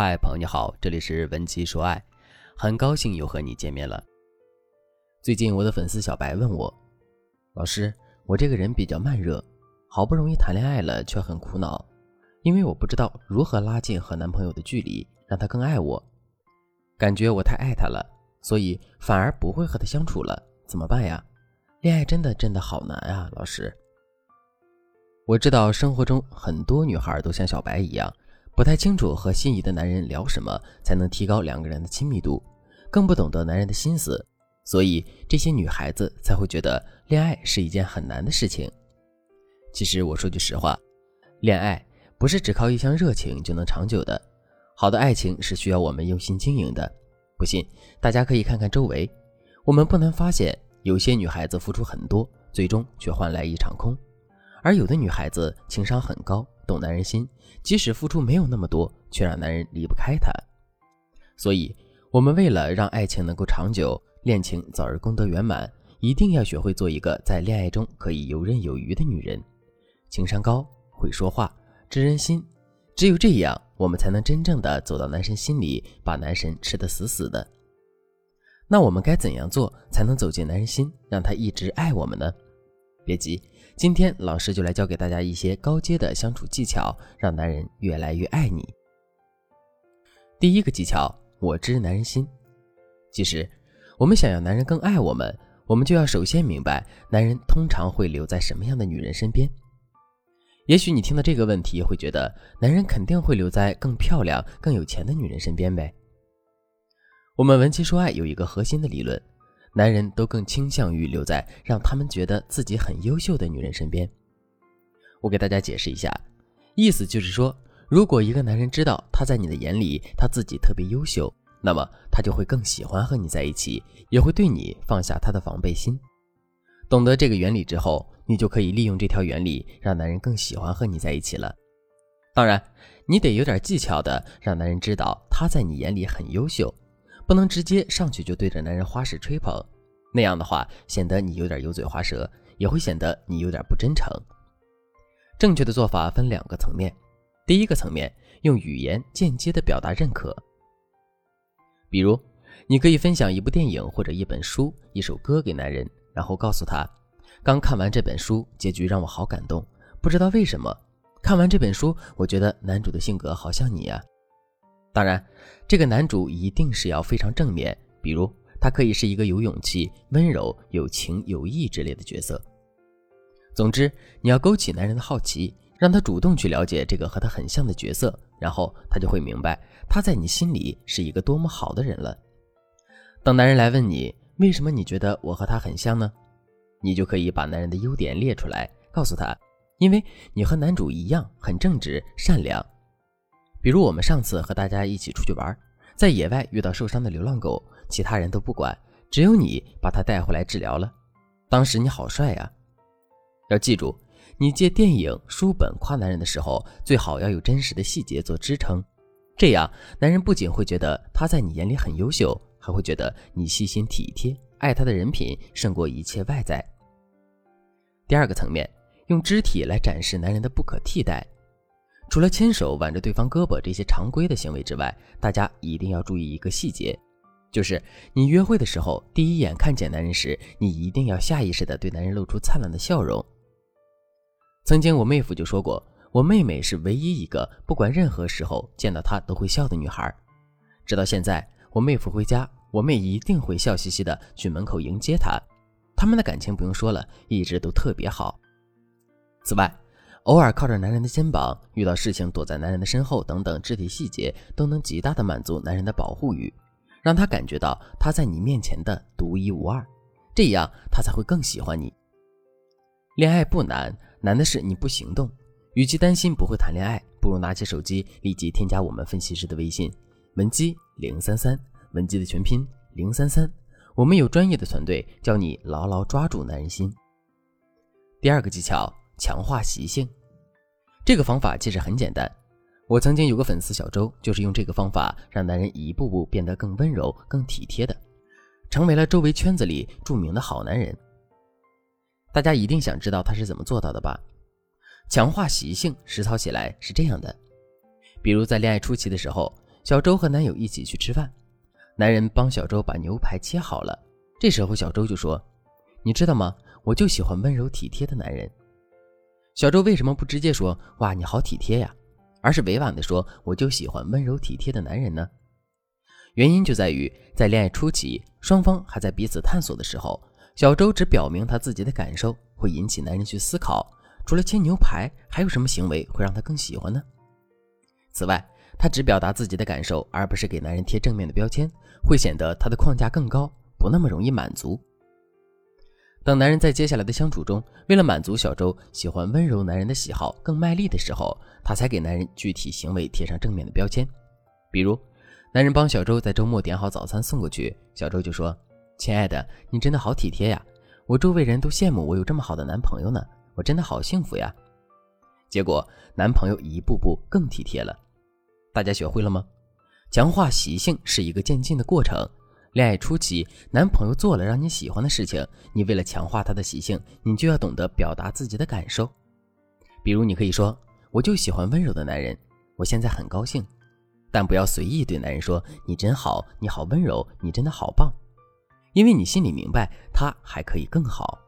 嗨，朋友你好，这里是文姬说爱，很高兴又和你见面了。最近我的粉丝小白问我，老师，我这个人比较慢热，好不容易谈恋爱了，却很苦恼，因为我不知道如何拉近和男朋友的距离，让他更爱我，感觉我太爱他了，所以反而不会和他相处了，怎么办呀？恋爱真的真的好难啊，老师。我知道生活中很多女孩都像小白一样。不太清楚和心仪的男人聊什么才能提高两个人的亲密度，更不懂得男人的心思，所以这些女孩子才会觉得恋爱是一件很难的事情。其实我说句实话，恋爱不是只靠一腔热情就能长久的，好的爱情是需要我们用心经营的。不信，大家可以看看周围，我们不难发现，有些女孩子付出很多，最终却换来一场空，而有的女孩子情商很高。懂男人心，即使付出没有那么多，却让男人离不开她。所以，我们为了让爱情能够长久，恋情早日功德圆满，一定要学会做一个在恋爱中可以游刃有余的女人。情商高，会说话，知人心，只有这样，我们才能真正的走到男神心里，把男神吃得死死的。那我们该怎样做才能走进男人心，让他一直爱我们呢？别急。今天老师就来教给大家一些高阶的相处技巧，让男人越来越爱你。第一个技巧，我知男人心。其实，我们想要男人更爱我们，我们就要首先明白男人通常会留在什么样的女人身边。也许你听到这个问题会觉得，男人肯定会留在更漂亮、更有钱的女人身边呗。我们文姬说爱有一个核心的理论。男人都更倾向于留在让他们觉得自己很优秀的女人身边。我给大家解释一下，意思就是说，如果一个男人知道他在你的眼里他自己特别优秀，那么他就会更喜欢和你在一起，也会对你放下他的防备心。懂得这个原理之后，你就可以利用这条原理，让男人更喜欢和你在一起了。当然，你得有点技巧的，让男人知道他在你眼里很优秀。不能直接上去就对着男人花式吹捧，那样的话显得你有点油嘴滑舌，也会显得你有点不真诚。正确的做法分两个层面，第一个层面用语言间接的表达认可，比如你可以分享一部电影或者一本书、一首歌给男人，然后告诉他，刚看完这本书，结局让我好感动，不知道为什么，看完这本书，我觉得男主的性格好像你呀。当然，这个男主一定是要非常正面，比如他可以是一个有勇气、温柔、有情有义之类的角色。总之，你要勾起男人的好奇，让他主动去了解这个和他很像的角色，然后他就会明白他在你心里是一个多么好的人了。当男人来问你为什么你觉得我和他很像呢？你就可以把男人的优点列出来，告诉他，因为你和男主一样很正直、善良。比如我们上次和大家一起出去玩，在野外遇到受伤的流浪狗，其他人都不管，只有你把它带回来治疗了。当时你好帅呀！要记住，你借电影、书本夸男人的时候，最好要有真实的细节做支撑，这样男人不仅会觉得他在你眼里很优秀，还会觉得你细心体贴，爱他的人品胜过一切外在。第二个层面，用肢体来展示男人的不可替代。除了牵手、挽着对方胳膊这些常规的行为之外，大家一定要注意一个细节，就是你约会的时候，第一眼看见男人时，你一定要下意识的对男人露出灿烂的笑容。曾经我妹夫就说过，我妹妹是唯一一个不管任何时候见到他都会笑的女孩。直到现在，我妹夫回家，我妹一定会笑嘻嘻的去门口迎接他。他们的感情不用说了，一直都特别好。此外，偶尔靠着男人的肩膀，遇到事情躲在男人的身后，等等肢体细节都能极大的满足男人的保护欲，让他感觉到他在你面前的独一无二，这样他才会更喜欢你。恋爱不难，难的是你不行动。与其担心不会谈恋爱，不如拿起手机立即添加我们分析师的微信文姬零三三，文姬的全拼零三三，我们有专业的团队教你牢牢抓住男人心。第二个技巧，强化习性。这个方法其实很简单，我曾经有个粉丝小周，就是用这个方法让男人一步步变得更温柔、更体贴的，成为了周围圈子里著名的好男人。大家一定想知道他是怎么做到的吧？强化习性实操起来是这样的：比如在恋爱初期的时候，小周和男友一起去吃饭，男人帮小周把牛排切好了。这时候小周就说：“你知道吗？我就喜欢温柔体贴的男人。”小周为什么不直接说“哇，你好体贴呀”，而是委婉地说“我就喜欢温柔体贴的男人呢？”原因就在于在恋爱初期，双方还在彼此探索的时候，小周只表明他自己的感受，会引起男人去思考，除了切牛排，还有什么行为会让他更喜欢呢？此外，他只表达自己的感受，而不是给男人贴正面的标签，会显得他的框架更高，不那么容易满足。等男人在接下来的相处中，为了满足小周喜欢温柔男人的喜好，更卖力的时候，他才给男人具体行为贴上正面的标签，比如。男人帮小周在周末点好早餐送过去，小周就说：“亲爱的，你真的好体贴呀！我周围人都羡慕我有这么好的男朋友呢，我真的好幸福呀！”结果男朋友一步步更体贴了。大家学会了吗？强化习性是一个渐进的过程。恋爱初期，男朋友做了让你喜欢的事情，你为了强化他的习性，你就要懂得表达自己的感受。比如，你可以说：“我就喜欢温柔的男人，我现在很高兴。”但不要随意对男人说“你真好，你好温柔，你真的好棒”，因为你心里明白他还可以更好。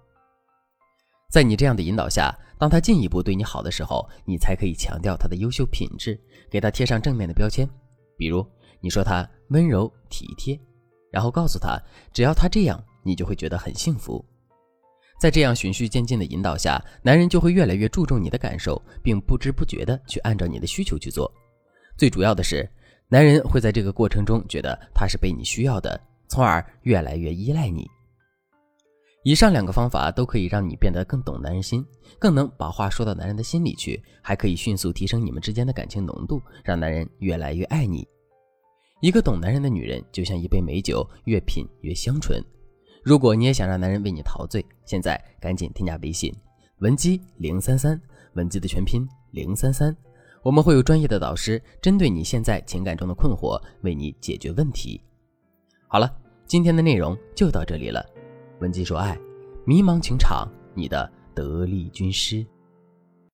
在你这样的引导下，当他进一步对你好的时候，你才可以强调他的优秀品质，给他贴上正面的标签。比如你说他温柔体贴，然后告诉他，只要他这样，你就会觉得很幸福。在这样循序渐进的引导下，男人就会越来越注重你的感受，并不知不觉地去按照你的需求去做。最主要的是，男人会在这个过程中觉得他是被你需要的，从而越来越依赖你。以上两个方法都可以让你变得更懂男人心，更能把话说到男人的心里去，还可以迅速提升你们之间的感情浓度，让男人越来越爱你。一个懂男人的女人，就像一杯美酒，越品越香醇。如果你也想让男人为你陶醉，现在赶紧添加微信文姬零三三，文姬的全拼零三三。我们会有专业的导师针对你现在情感中的困惑，为你解决问题。好了，今天的内容就到这里了。文姬说爱，迷茫情场，你的得力军师。